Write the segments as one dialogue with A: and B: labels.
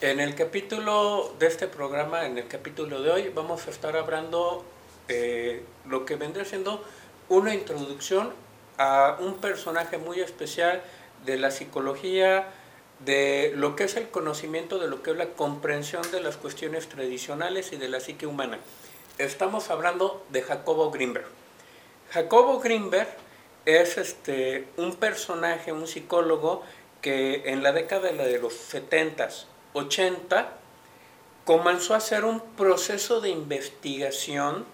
A: En el capítulo de este programa, en el capítulo de hoy, vamos a estar hablando eh, lo que vendría siendo una introducción a un personaje muy especial de la psicología, de lo que es el conocimiento de lo que es la comprensión de las cuestiones tradicionales y de la psique humana. Estamos hablando de Jacobo Greenberg. Jacobo Greenberg es este, un personaje, un psicólogo que en la década de los 70s, 80, comenzó a hacer un proceso de investigación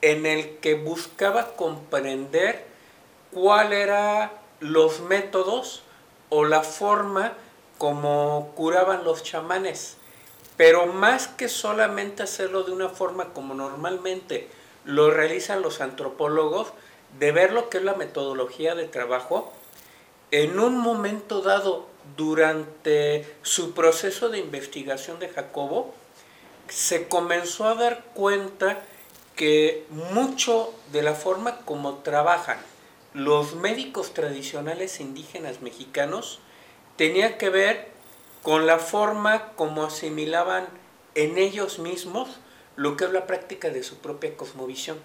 A: en el que buscaba comprender cuál eran los métodos o la forma como curaban los chamanes. Pero más que solamente hacerlo de una forma como normalmente lo realizan los antropólogos, de ver lo que es la metodología de trabajo, en un momento dado durante su proceso de investigación de Jacobo, se comenzó a dar cuenta que mucho de la forma como trabajan los médicos tradicionales indígenas mexicanos tenía que ver con la forma como asimilaban en ellos mismos lo que es la práctica de su propia cosmovisión.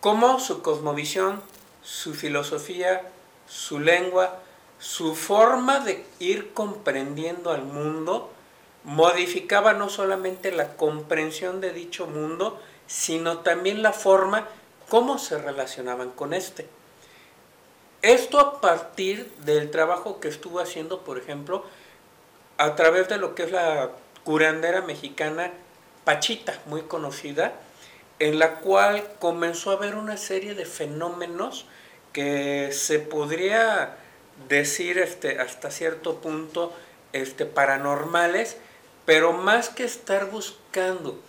A: Cómo su cosmovisión, su filosofía, su lengua, su forma de ir comprendiendo al mundo modificaba no solamente la comprensión de dicho mundo, sino también la forma cómo se relacionaban con este. Esto a partir del trabajo que estuvo haciendo, por ejemplo, a través de lo que es la curandera mexicana Pachita, muy conocida, en la cual comenzó a ver una serie de fenómenos que se podría decir este, hasta cierto punto este, paranormales, pero más que estar buscando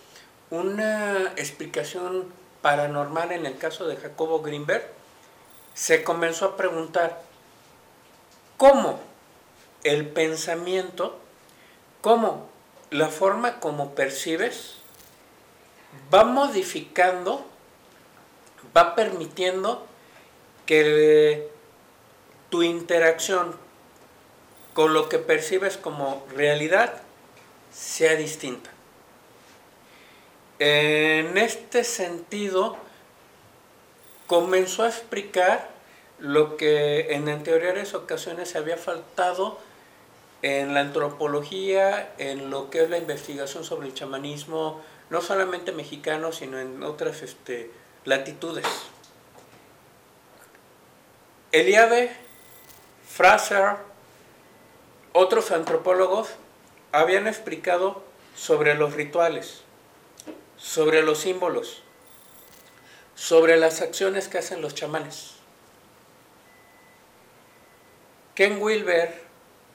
A: una explicación paranormal en el caso de Jacobo Greenberg, se comenzó a preguntar cómo el pensamiento, cómo la forma como percibes, va modificando, va permitiendo que tu interacción con lo que percibes como realidad sea distinta. En este sentido, comenzó a explicar lo que en anteriores ocasiones había faltado en la antropología, en lo que es la investigación sobre el chamanismo, no solamente mexicano, sino en otras este, latitudes. Fraser, otros antropólogos habían explicado sobre los rituales, sobre los símbolos, sobre las acciones que hacen los chamanes. Ken Wilber,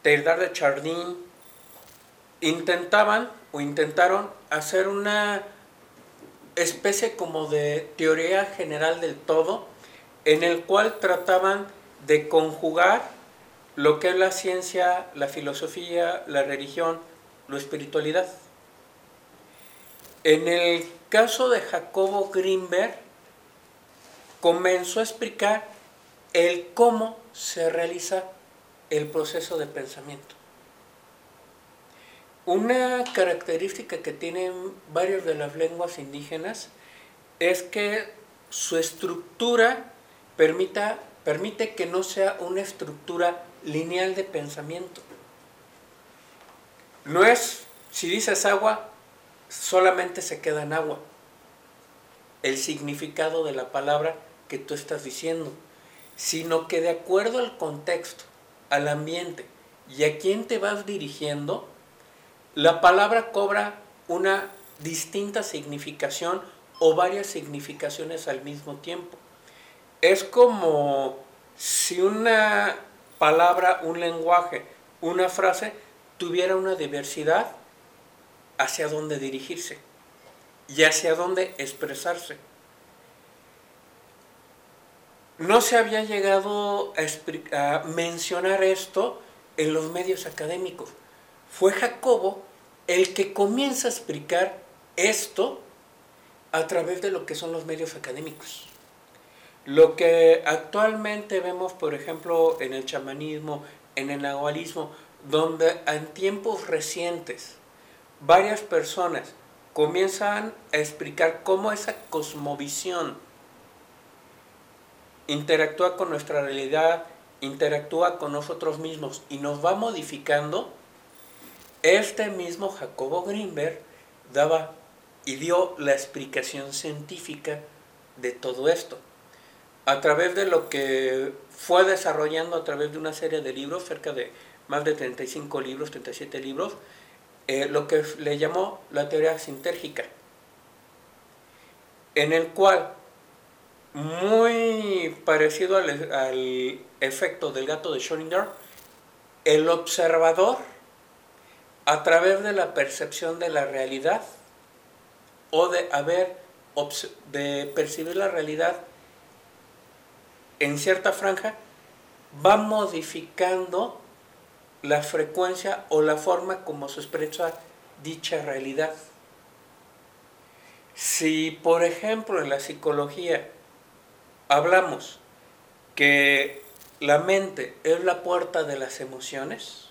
A: Teildar de Chardin, intentaban o intentaron hacer una especie como de teoría general del todo, en el cual trataban de conjugar lo que es la ciencia, la filosofía, la religión, la espiritualidad. En el caso de Jacobo Greenberg, comenzó a explicar el cómo se realiza el proceso de pensamiento. Una característica que tienen varias de las lenguas indígenas es que su estructura permite que no sea una estructura lineal de pensamiento. No es, si dices agua, solamente se queda en agua. El significado de la palabra que tú estás diciendo, sino que de acuerdo al contexto, al ambiente y a quién te vas dirigiendo, la palabra cobra una distinta significación o varias significaciones al mismo tiempo. Es como si una palabra, un lenguaje, una frase tuviera una diversidad hacia dónde dirigirse y hacia dónde expresarse no se había llegado a, mencionar esto en los medios académicos. Fue Jacobo el que comienza a explicar esto a través de lo que son los medios académicos. Lo que actualmente vemos, por ejemplo, en el chamanismo, en el nahualismo donde en tiempos recientes varias personas comienzan a explicar cómo esa cosmovisión interactúa con nuestra realidad, interactúa con nosotros mismos y nos va modificando, este mismo Jacobo Greenberg daba y dio la explicación científica de todo esto. A través de lo que fue desarrollando a través de una serie de libros, cerca de más de 35 libros, 37 libros, eh, lo que le llamó la teoría sintérgica, en el cual, muy parecido al, al efecto del gato de Schrödinger, el observador, a través de la percepción de la realidad, o de haber, de percibir la realidad en cierta franja, va modificando la frecuencia o la forma como se expresa dicha realidad. Si, por ejemplo, en la psicología hablamos que la mente es la puerta de las emociones,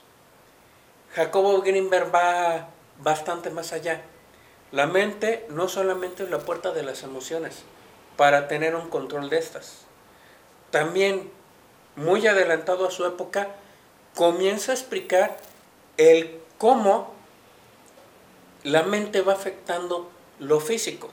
A: Jacobo Greenberg va bastante más allá. La mente no solamente es la puerta de las emociones para tener un control de estas. También, muy adelantado a su época, comienza a explicar el cómo la mente va afectando lo físico,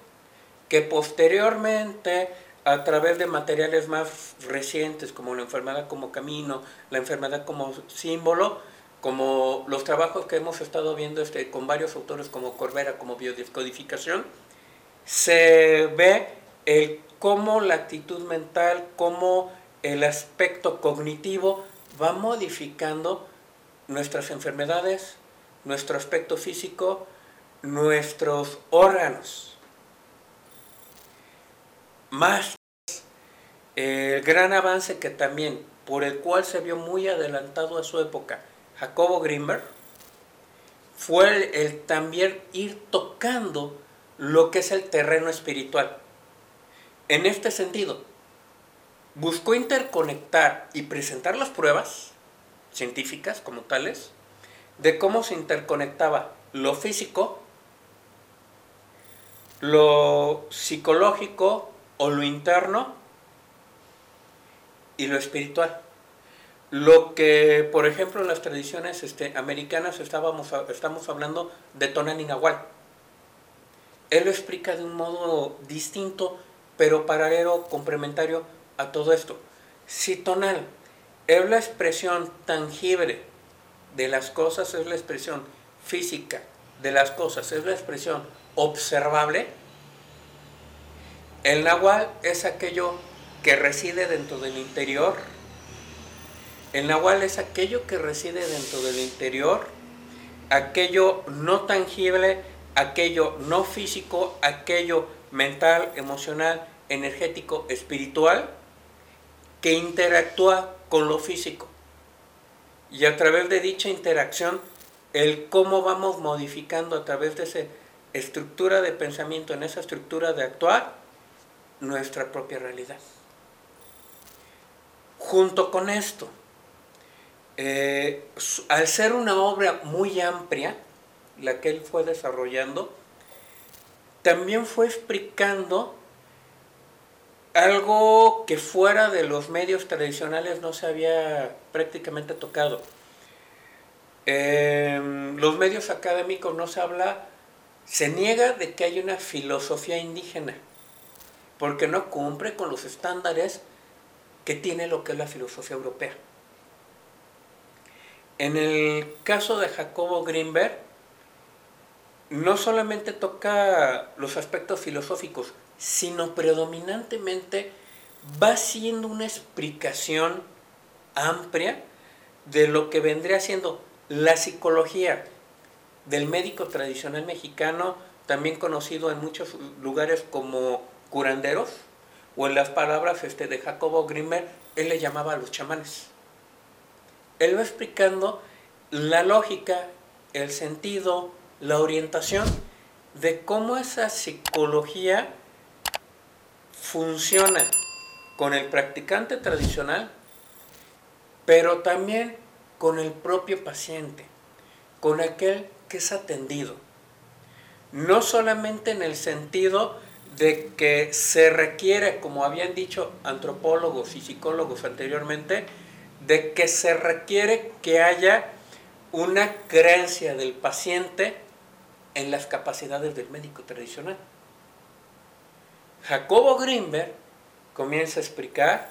A: que posteriormente a través de materiales más recientes como la enfermedad como camino, la enfermedad como símbolo, como los trabajos que hemos estado viendo este, con varios autores como Corbera, como biodescodificación, se ve el cómo la actitud mental, cómo el aspecto cognitivo va modificando nuestras enfermedades, nuestro aspecto físico, nuestros órganos. Más el gran avance que también, por el cual se vio muy adelantado a su época, Jacobo Grimberg, fue el, también ir tocando lo que es el terreno espiritual. En este sentido, buscó interconectar y presentar las pruebas científicas como tales de cómo se interconectaba lo físico, lo psicológico o lo interno y lo espiritual. Lo que, por ejemplo, en las tradiciones este, americanas estábamos, estamos hablando de Tonal Nahual. Él lo explica de un modo distinto, pero paralelo, complementario a todo esto. Si Tonal es la expresión tangible de las cosas, es la expresión física de las cosas, es la expresión observable, el Nahual es aquello que reside dentro del interior, el nahual es aquello que reside dentro del interior, aquello no tangible, aquello no físico, aquello mental, emocional, energético, espiritual, que interactúa con lo físico. Y a través de dicha interacción, el cómo vamos modificando a través de esa estructura de pensamiento, en esa estructura de actuar, nuestra propia realidad. Junto con esto, eh, al ser una obra muy amplia, la que él fue desarrollando, también fue explicando algo que fuera de los medios tradicionales no se había prácticamente tocado. En los medios académicos no se habla, se niega de que hay una filosofía indígena, porque no cumple con los estándares que tiene lo que es la filosofía europea. En el caso de Jacobo Greenberg, no solamente toca los aspectos filosóficos, sino predominantemente va siendo una explicación amplia de lo que vendría siendo la psicología del médico tradicional mexicano, también conocido en muchos lugares como curanderos, o en las palabras este, de Jacobo Greenberg, él le llamaba a los chamanes. Él va explicando la lógica, el sentido, la orientación de cómo esa psicología funciona con el practicante tradicional, pero también con el propio paciente, con aquel que es atendido. No solamente en el sentido de que se requiere, como habían dicho antropólogos y psicólogos anteriormente, de que se requiere que haya una creencia del paciente en las capacidades del médico tradicional. Jacobo Greenberg comienza a explicar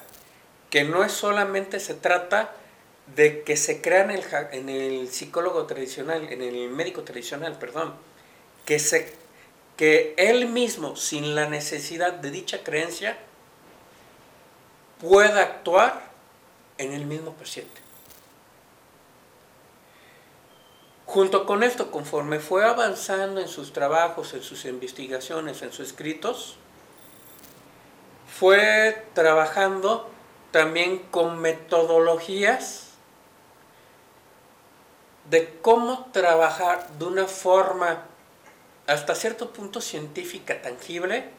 A: que no es solamente se trata de que se crea en el, en el psicólogo tradicional, en el médico tradicional, perdón, que, se, que él mismo, sin la necesidad de dicha creencia, pueda actuar en el mismo paciente. Junto con esto, conforme fue avanzando en sus trabajos, en sus investigaciones, en sus escritos, fue trabajando también con metodologías de cómo trabajar de una forma hasta cierto punto científica, tangible,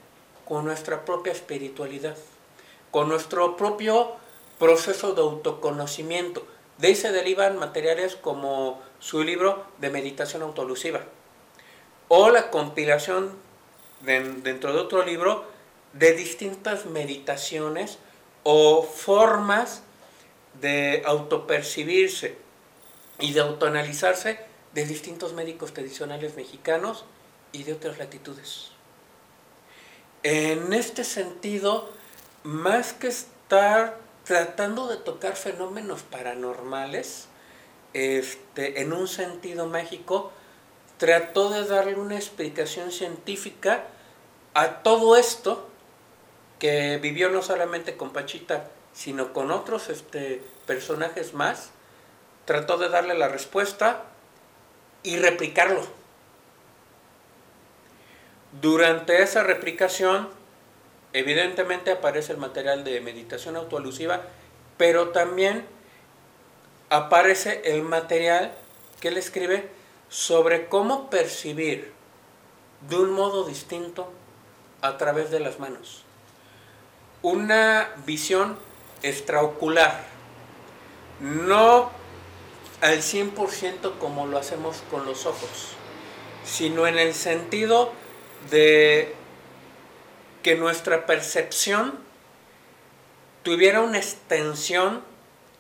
A: con nuestra propia espiritualidad, con nuestro propio proceso de autoconocimiento. De ahí se derivan materiales como su libro de meditación autolusiva o la compilación dentro de otro libro de distintas meditaciones o formas de autopercibirse y de autoanalizarse de distintos médicos tradicionales mexicanos y de otras latitudes. En este sentido, más que estar tratando de tocar fenómenos paranormales, este, en un sentido mágico, trató de darle una explicación científica a todo esto que vivió no solamente con Pachita, sino con otros este, personajes más, trató de darle la respuesta y replicarlo. Durante esa replicación, evidentemente aparece el material de meditación autoalusiva, pero también aparece el material que él escribe sobre cómo percibir de un modo distinto a través de las manos. Una visión extraocular, no al 100% como lo hacemos con los ojos, sino en el sentido de que nuestra percepción tuviera una extensión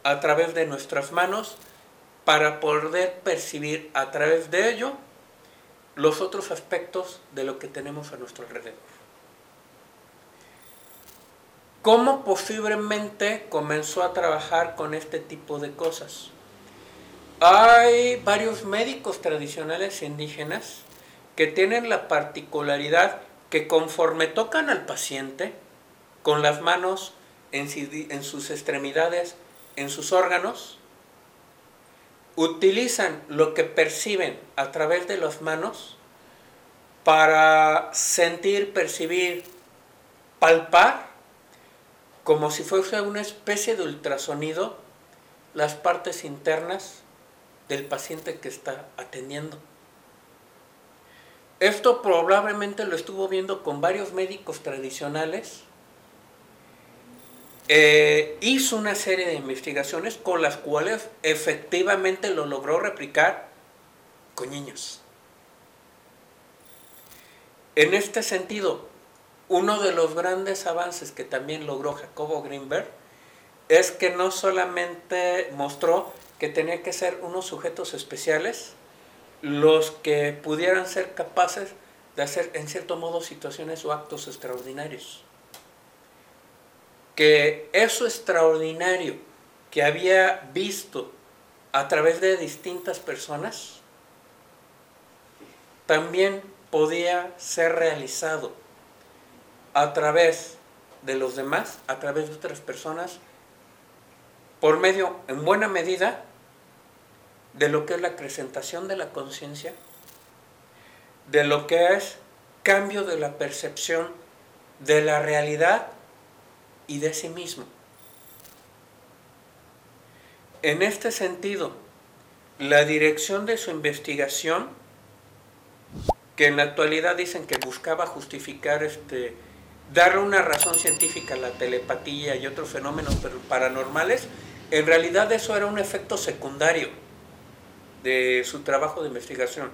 A: a través de nuestras manos para poder percibir a través de ello los otros aspectos de lo que tenemos a nuestro alrededor. ¿Cómo posiblemente comenzó a trabajar con este tipo de cosas? Hay varios médicos tradicionales indígenas que tienen la particularidad que conforme tocan al paciente con las manos en, sus extremidades, en sus órganos, utilizan lo que perciben a través de las manos para sentir, percibir, palpar como si fuese una especie de ultrasonido las partes internas del paciente que está atendiendo. Esto probablemente lo estuvo viendo con varios médicos tradicionales. Eh, hizo una serie de investigaciones con las cuales efectivamente lo logró replicar con niños. En este sentido, uno de los grandes avances que también logró Jacobo Greenberg es que no solamente mostró que tenía que ser unos sujetos especiales los que pudieran ser capaces de hacer en cierto modo situaciones o actos extraordinarios. Que eso extraordinario que había visto a través de distintas personas también podía ser realizado a través de los demás, a través de otras personas, por medio, en buena medida, de lo que es la presentación de la conciencia, de lo que es cambio de la percepción de la realidad y de sí mismo. En este sentido, la dirección de su investigación, que en la actualidad dicen que buscaba justificar este, darle una razón científica a la telepatía y otros fenómenos paranormales, En realidad eso era un efecto secundario de su trabajo de investigación.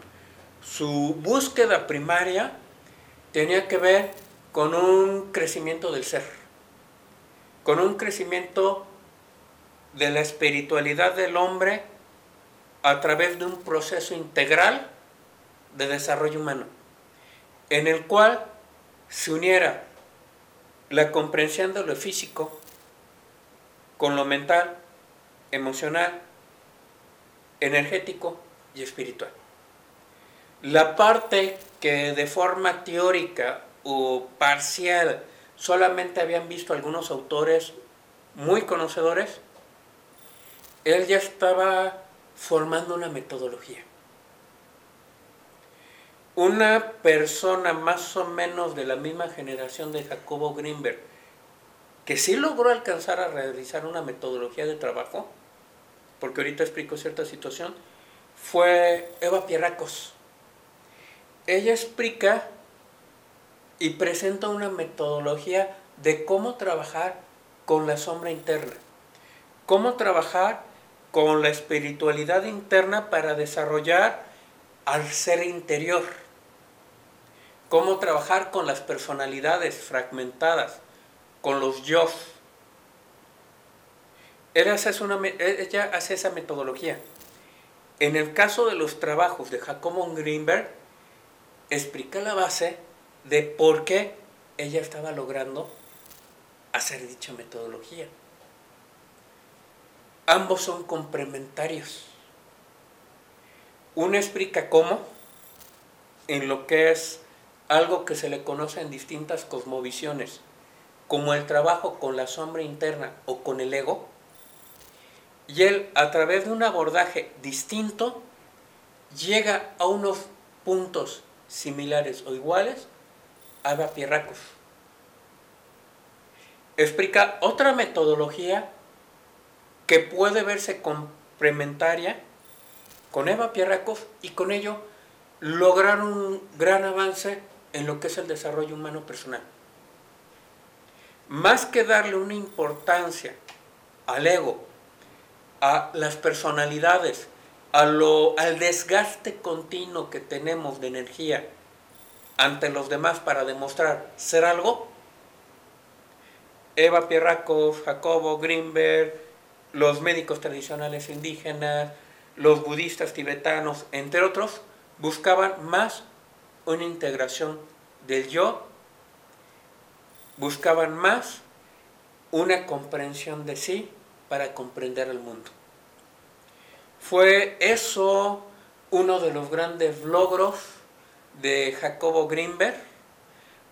A: Su búsqueda primaria tenía que ver con un crecimiento del ser, con un crecimiento de la espiritualidad del hombre a través de un proceso integral de desarrollo humano, en el cual se uniera la comprensión de lo físico con lo mental, emocional, energético y espiritual. La parte que de forma teórica o parcial solamente habían visto algunos autores muy conocedores, él ya estaba formando una metodología. Una persona más o menos de la misma generación de Jacobo Greenberg, que sí logró alcanzar a realizar una metodología de trabajo, porque ahorita explico cierta situación, fue Eva Pierracos. Ella explica y presenta una metodología de cómo trabajar con la sombra interna, cómo trabajar con la espiritualidad interna para desarrollar al ser interior cómo trabajar con las personalidades fragmentadas, con los yo. Ella hace, ella hace esa metodología. En el caso de los trabajos de Jacobo Greenberg, explica la base de por qué ella estaba logrando hacer dicha metodología. Ambos son complementarios. Uno explica cómo, en lo que es algo que se le conoce en distintas cosmovisiones, como el trabajo con la sombra interna o con el ego, y él a través de un abordaje distinto llega a unos puntos similares o iguales a Eva Pierracos. Explica otra metodología que puede verse complementaria con Eva Pierracos y con ello lograr un gran avance en lo que es el desarrollo humano personal. Más que darle una importancia al ego, a las personalidades, a lo, al desgaste continuo que tenemos de energía ante los demás para demostrar ser algo, Eva Pierrakov, Jacobo Greenberg, los médicos tradicionales indígenas, los budistas tibetanos, entre otros, buscaban más una integración del yo, buscaban más una comprensión de sí para comprender el mundo. Fue eso uno de los grandes logros de Jacobo Greenberg,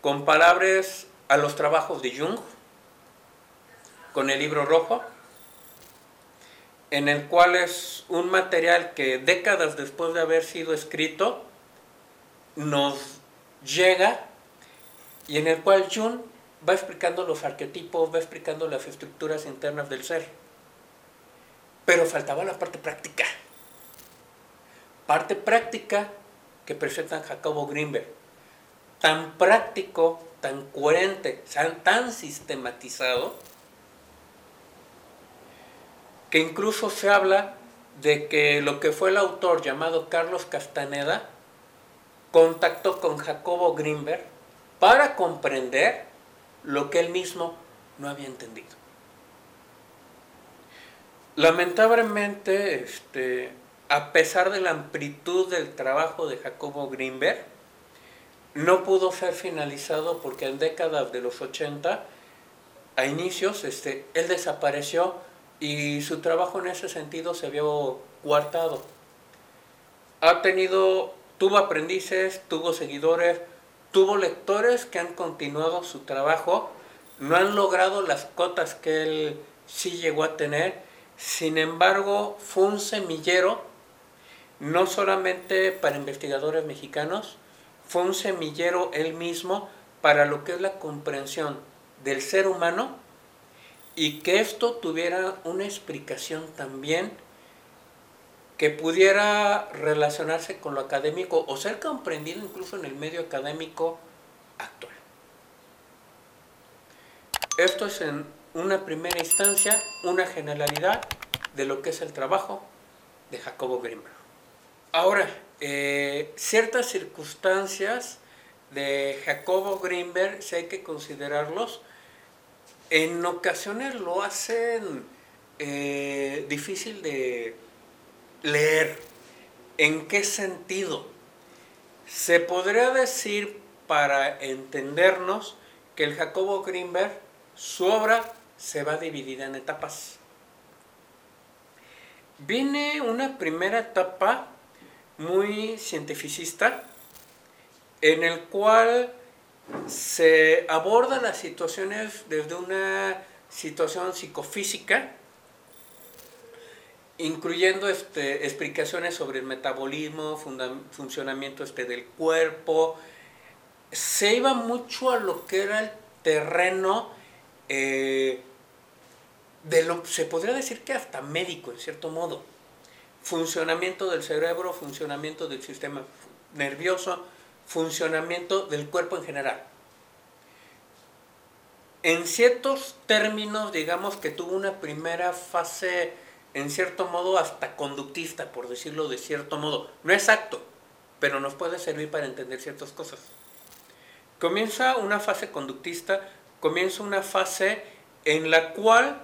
A: con palabras a los trabajos de Jung, con el libro rojo, en el cual es un material que décadas después de haber sido escrito, nos llega y en el cual Jung va explicando los arquetipos, va explicando las estructuras internas del ser. Pero faltaba la parte práctica. Parte práctica que presenta Jacobo Greenberg. Tan práctico, tan coherente, tan sistematizado, que incluso se habla de que lo que fue el autor llamado Carlos Castaneda contactó con Jacobo Greenberg para comprender lo que él mismo no había entendido. Lamentablemente, este, a pesar de la amplitud del trabajo de Jacobo Greenberg, no pudo ser finalizado porque en décadas de los 80, a inicios, este, él desapareció y su trabajo en ese sentido se vio coartado. Ha tenido tuvo aprendices, tuvo seguidores, tuvo lectores que han continuado su trabajo, no han logrado las cotas que él sí llegó a tener, sin embargo fue un semillero, no solamente para investigadores mexicanos, fue un semillero él mismo para lo que es la comprensión del ser humano y que esto tuviera una explicación también que pudiera relacionarse con lo académico o ser comprendido incluso en el medio académico actual. Esto es en una primera instancia, una generalidad de lo que es el trabajo de Jacobo Grimberg. Ahora, eh, ciertas circunstancias de Jacobo Greenberg, si hay que considerarlos, en ocasiones lo hacen eh, difícil de leer. ¿En qué sentido? Se podría decir, para entendernos, que el Jacobo Greenberg, su obra se va a dividir en etapas. Viene una primera etapa muy cientificista, en el cual se abordan las situaciones desde una situación psicofísica, incluyendo este, explicaciones sobre el metabolismo, funcionamiento este del cuerpo. Se iba mucho a lo que era el terreno eh, de lo se podría decir que hasta médico, en cierto modo funcionamiento del cerebro, funcionamiento del sistema nervioso, funcionamiento del cuerpo en general. En ciertos términos, digamos que tuvo una primera fase, en cierto modo, hasta conductista, por decirlo de cierto modo. No exacto, pero nos puede servir para entender ciertas cosas. Comienza una fase conductista, comienza una fase en la cual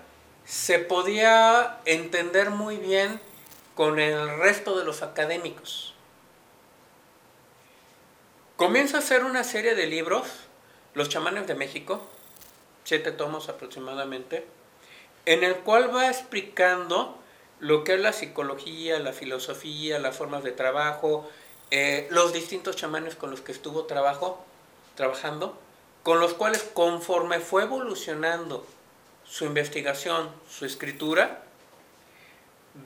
A: se podía entender muy bien con el resto de los académicos. Comienza a hacer una serie de libros, Los chamanes de México, siete tomos aproximadamente, en el cual va explicando lo que es la psicología, la filosofía, las formas de trabajo, eh, los distintos chamanes con los que estuvo trabajo, trabajando, con los cuales conforme fue evolucionando su investigación, su escritura,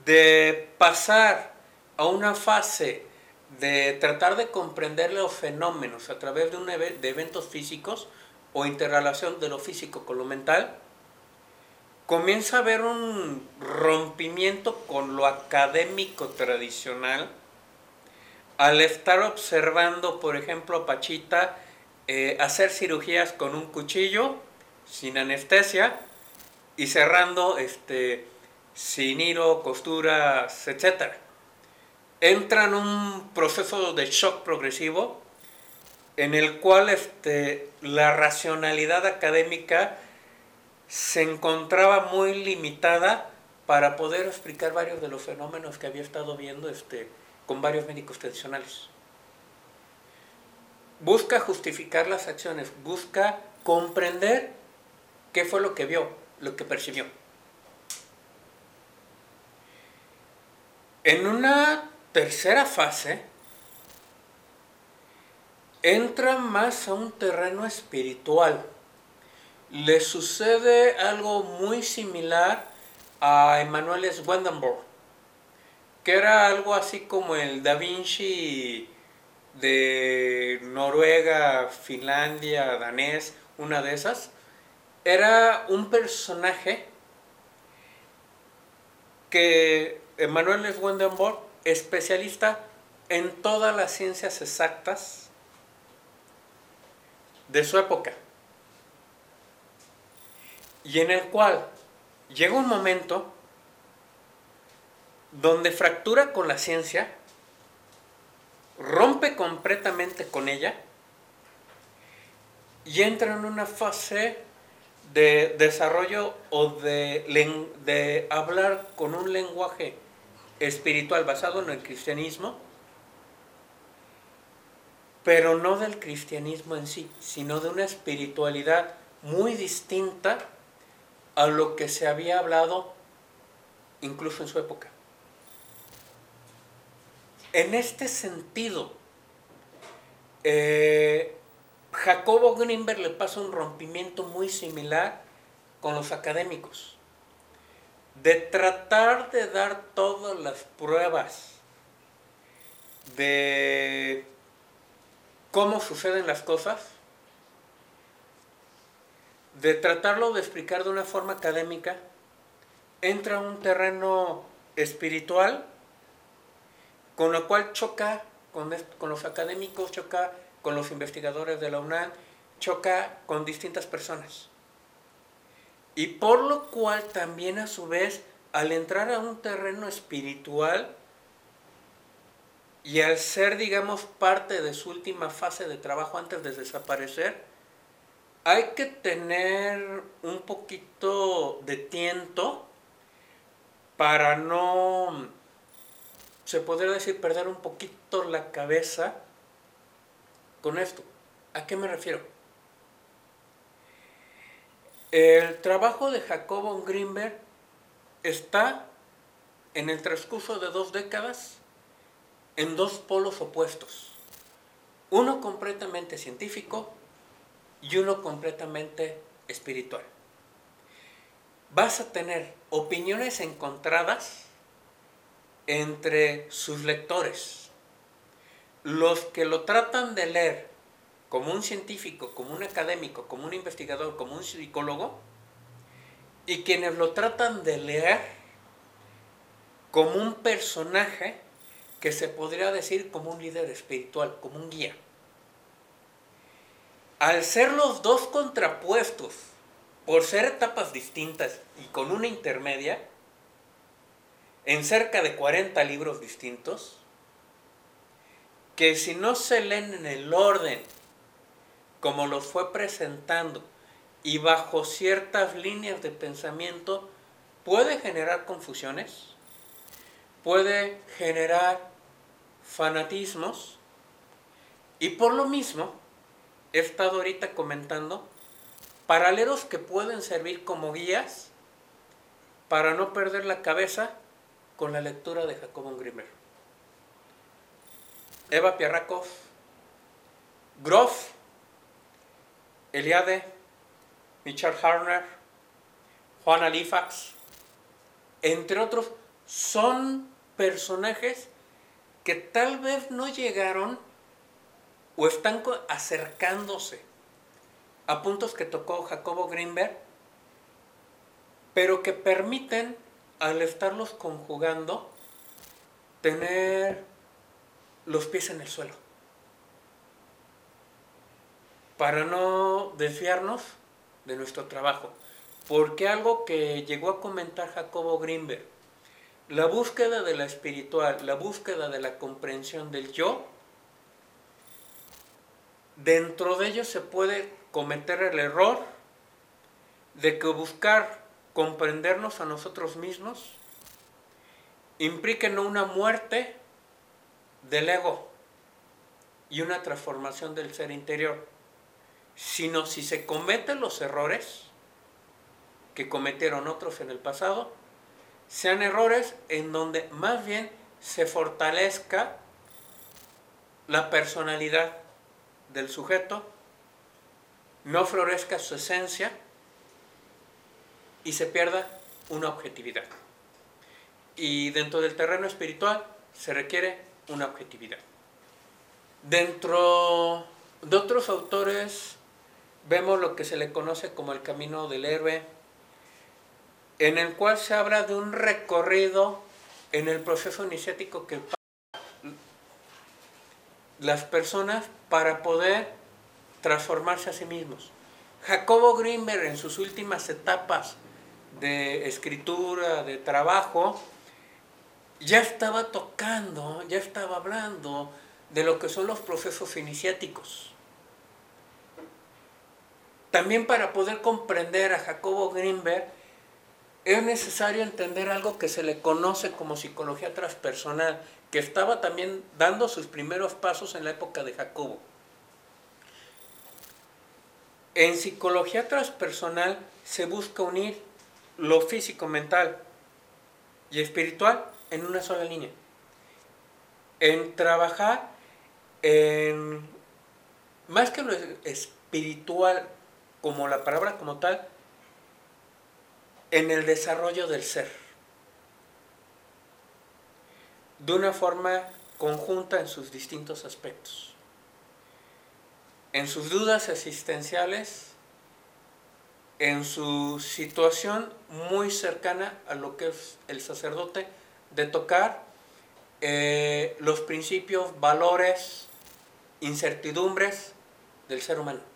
A: de pasar a una fase de tratar de comprender los fenómenos a través de, un de eventos físicos o interrelación de lo físico con lo mental, comienza a haber un rompimiento con lo académico tradicional al estar observando, por ejemplo, a Pachita eh, hacer cirugías con un cuchillo sin anestesia y cerrando este, sin hilo, costuras, etc. Entra en un proceso de shock progresivo en el cual este, la racionalidad académica se encontraba muy limitada para poder explicar varios de los fenómenos que había estado viendo este, con varios médicos tradicionales. Busca justificar las acciones, busca comprender qué fue lo que vio, lo que percibió. En una tercera fase, entra más a un terreno espiritual. Le sucede algo muy similar a Emanuel Swedenborg, que era algo así como el Da Vinci de Noruega, Finlandia, danés, una de esas. Era un personaje que Emanuel Swedenborg, especialista en todas las ciencias exactas de su época, y en el cual llega un momento donde fractura con la ciencia, rompe completamente con ella y entra en una fase de desarrollo o de, hablar con un lenguaje espiritual basado en el cristianismo, pero no del cristianismo en sí, sino de una espiritualidad muy distinta a lo que se había hablado incluso en su época. En este sentido, eh, Jacobo Greenberg le pasa un rompimiento muy similar con los académicos. De tratar de dar todas las pruebas de cómo suceden las cosas, de tratarlo de explicar de una forma académica, entra a un terreno espiritual con lo cual choca con, con los académicos, choca con los investigadores de la UNAM, choca con distintas personas. Y por lo cual también a su vez, al entrar a un terreno espiritual y al ser, digamos, parte de su última fase de trabajo antes de desaparecer, hay que tener un poquito de tiento para no, se podría decir, perder un poquito la cabeza con esto. ¿A qué me refiero? El trabajo de Jacobo Greenberg está en el transcurso de dos décadas en dos polos opuestos. Uno completamente científico y uno completamente espiritual. Vas a tener opiniones encontradas entre sus lectores. Los que lo tratan de leer como un científico, como un académico, como un investigador, como un psicólogo, y quienes lo tratan de leer como un personaje que se podría decir como un líder espiritual, como un guía. Al ser los dos contrapuestos, por ser etapas distintas y con una intermedia, en cerca de 40 libros distintos, que si no se leen en el orden como los fue presentando y bajo ciertas líneas de pensamiento, puede generar confusiones, puede generar fanatismos y por lo mismo he estado ahorita comentando, paralelos que pueden servir como guías para no perder la cabeza con la lectura de Jacobo Grimmer. Eva Pierrakov, Groff, Eliade, Richard Harner, Juan Alifax, entre otros, son personajes que tal vez no llegaron o están acercándose a puntos que tocó Jacobo Greenberg, pero que permiten, al estarlos conjugando, tener los pies en el suelo. Para no desviarnos de nuestro trabajo. Porque algo que llegó a comentar Jacobo Greenberg, la búsqueda de la espiritual, la búsqueda de la comprensión del yo, Dentro de ello se puede cometer el error de que buscar comprendernos a nosotros mismos implique no una muerte del ego y una transformación del ser interior, sino si se cometen los errores que cometieron otros en el pasado, sean errores en donde más bien se fortalezca la personalidad del sujeto, no florezca su esencia y se pierda una objetividad. Y dentro del terreno espiritual se requiere una objetividad. Dentro de otros autores vemos lo que se le conoce como el camino del héroe, en el cual se habla de un recorrido en el proceso iniciático que las personas para poder transformarse a sí mismos. Jacobo Greenberg en sus últimas etapas de escritura, de trabajo, ya estaba tocando, ya estaba hablando de lo que son los procesos iniciáticos. También para poder comprender a Jacobo Greenberg es necesario entender algo que se le conoce como psicología transpersonal, que estaba también dando sus primeros pasos en la época de Jacobo. En psicología transpersonal se busca unir lo físico, mental y espiritual en una sola línea. En trabajar en, más que lo espiritual como la palabra como tal, en el desarrollo del ser de una forma conjunta en sus distintos aspectos. En sus dudas existenciales, en su situación muy cercana a lo que es el sacerdote, de tocar eh, los principios, valores, incertidumbres del ser humano.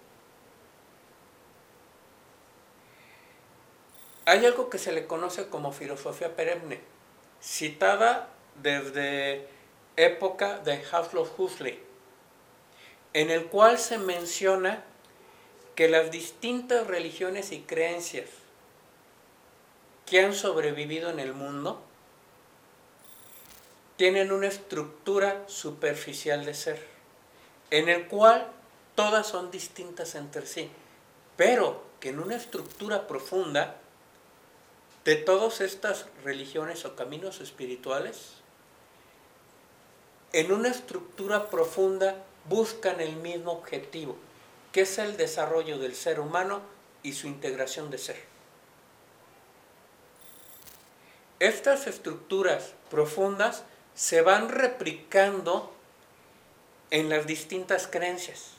A: hay algo que se le conoce como filosofía perenne, citada desde época de Havelock Huxley, en el cual se menciona que las distintas religiones y creencias que han sobrevivido en el mundo tienen una estructura superficial de ser, en el cual todas son distintas entre sí, pero que en una estructura profunda de todas estas religiones o caminos espirituales, en una estructura profunda buscan el mismo objetivo, que es el desarrollo del ser humano y su integración de ser. Estas estructuras profundas se van replicando en las distintas creencias.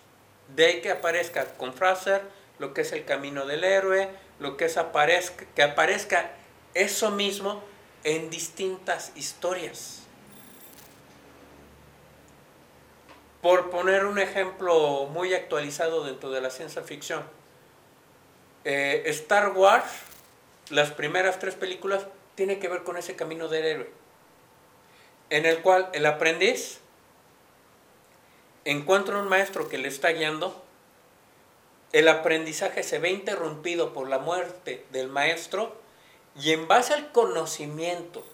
A: De ahí que aparezca con Fraser lo que es el camino del héroe, lo que es aparezca, que aparezca eso mismo en distintas historias. Por poner un ejemplo muy actualizado dentro de la ciencia ficción, eh, Star Wars, las primeras tres películas, tiene que ver con ese camino del héroe en el cual el aprendiz encuentra un maestro que le está guiando, el aprendizaje se ve interrumpido por la muerte del maestro y en base al conocimiento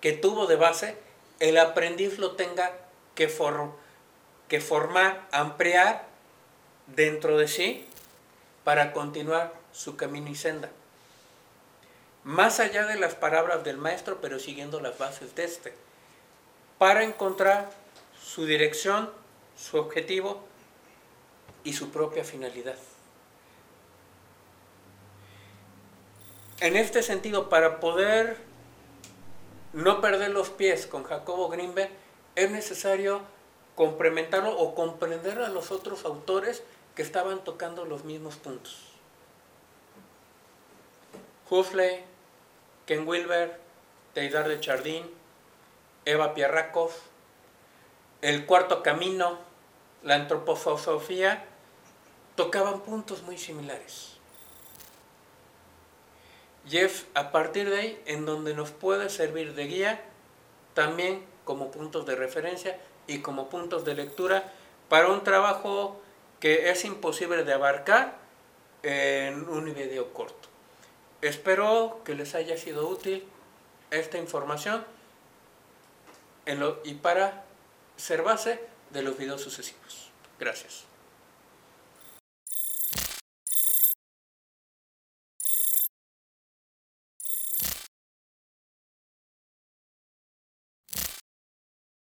A: que tuvo de base, el aprendiz lo tenga que, que formar, ampliar dentro de sí para continuar su camino y senda más allá de las palabras del maestro, pero siguiendo las bases de este, para encontrar su dirección, su objetivo y su propia finalidad. En este sentido, para poder no perder los pies con Jacobo Greenberg, es necesario complementarlo o comprender a los otros autores que estaban tocando los mismos puntos. Huxley, Ken Wilber, Teidar de Chardín, Eva Pierrakov, El Cuarto Camino, la antroposofía, tocaban puntos muy similares. Jeff, a partir de ahí, en donde nos puede servir de guía, también como puntos de referencia y como puntos de lectura para un trabajo que es imposible de abarcar en un video corto. Espero que les haya sido útil esta información y para ser base de los videos sucesivos. Gracias.